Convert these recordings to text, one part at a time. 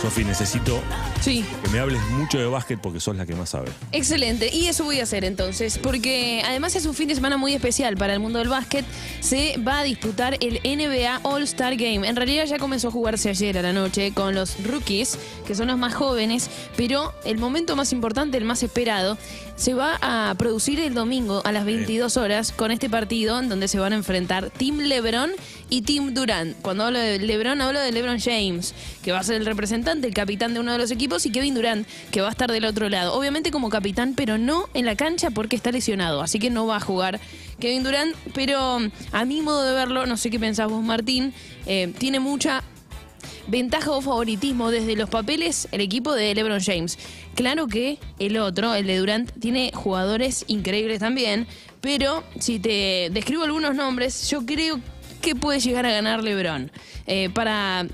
Sofi, necesito Sí, que me hables mucho de básquet porque sos la que más sabe. excelente. Y eso voy a hacer entonces, porque además es un fin de semana muy especial para el mundo del básquet. Se va a disputar el NBA All-Star Game. En realidad ya comenzó a jugarse ayer a la noche con los rookies, que son los más jóvenes, pero el momento más importante, el más esperado, se va a producir el domingo a las 22 horas con este partido en donde se van a enfrentar Team LeBron y Team Durant. Cuando hablo de LeBron, hablo de LeBron James, que va a ser el representante, el capitán de uno de los equipos, y Kevin Durant, que va a estar del otro lado. Obviamente como capitán, pero no en la cancha porque está lesionado, así que no va a jugar Kevin Durant. Pero a mi modo de verlo, no sé qué pensás vos, Martín, eh, tiene mucha ventaja o favoritismo desde los papeles el equipo de LeBron James. Claro que el otro, el de Durant, tiene jugadores increíbles también, pero si te describo algunos nombres, yo creo que puede llegar a ganar LeBron. Eh, para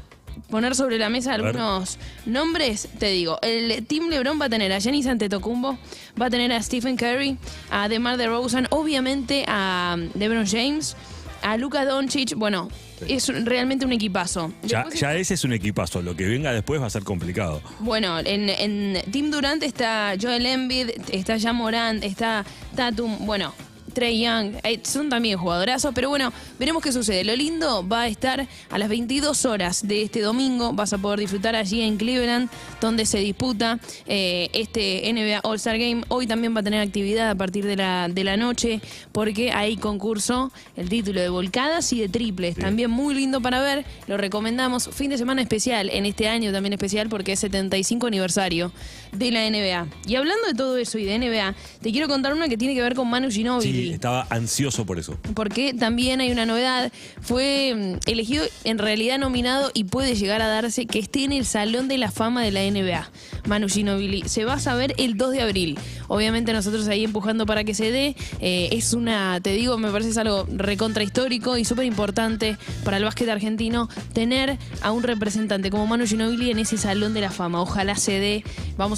poner sobre la mesa algunos nombres, te digo, el Team LeBron va a tener a Giannis Antetokounmpo, va a tener a Stephen Curry, a DeMar DeRozan, obviamente a LeBron James, a Luka Doncic, bueno, es realmente un equipazo. Ya, ya ese es un equipazo. Lo que venga después va a ser complicado. bueno, en, en Team Durant está Joel Embiid, está Jan Morant, está Tatum, bueno, Trey Young, eh, son también jugadorazos, pero bueno, veremos qué sucede. Lo lindo va a estar a las 22 horas de este domingo, vas a poder disfrutar allí en Cleveland, donde se disputa eh, este NBA All-Star Game. Hoy también va a tener actividad a partir de la, de la noche, porque hay concurso, el título de volcadas y de triples. También muy lindo para ver, lo recomendamos. Fin de semana especial, en este año también especial, porque es 75 aniversario de la NBA. Y hablando de todo eso y de NBA, te quiero contar una que tiene que ver con Manu Ginóbili Sí, estaba ansioso por eso. porque también hay una novedad. Fue mm, elegido, en realidad nominado y puede llegar a darse que esté en el Salón de la Fama de la NBA. Manu Ginobili. Se va a saber el 2 de abril. Obviamente nosotros ahí empujando para que se dé. Eh, es una, te digo, me parece es algo recontra histórico y súper importante para el básquet argentino tener a un representante como Manu Ginobili en ese Salón de la Fama. Ojalá se dé.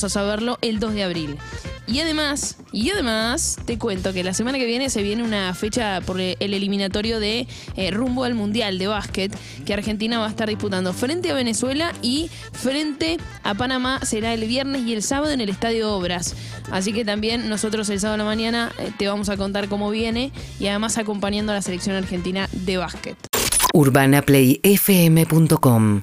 A saberlo el 2 de abril. Y además, y además, te cuento que la semana que viene se viene una fecha por el eliminatorio de eh, rumbo al Mundial de básquet que Argentina va a estar disputando frente a Venezuela y frente a Panamá será el viernes y el sábado en el Estadio Obras. Así que también nosotros el sábado a la mañana eh, te vamos a contar cómo viene y además acompañando a la selección argentina de básquet. UrbanaPlayFM.com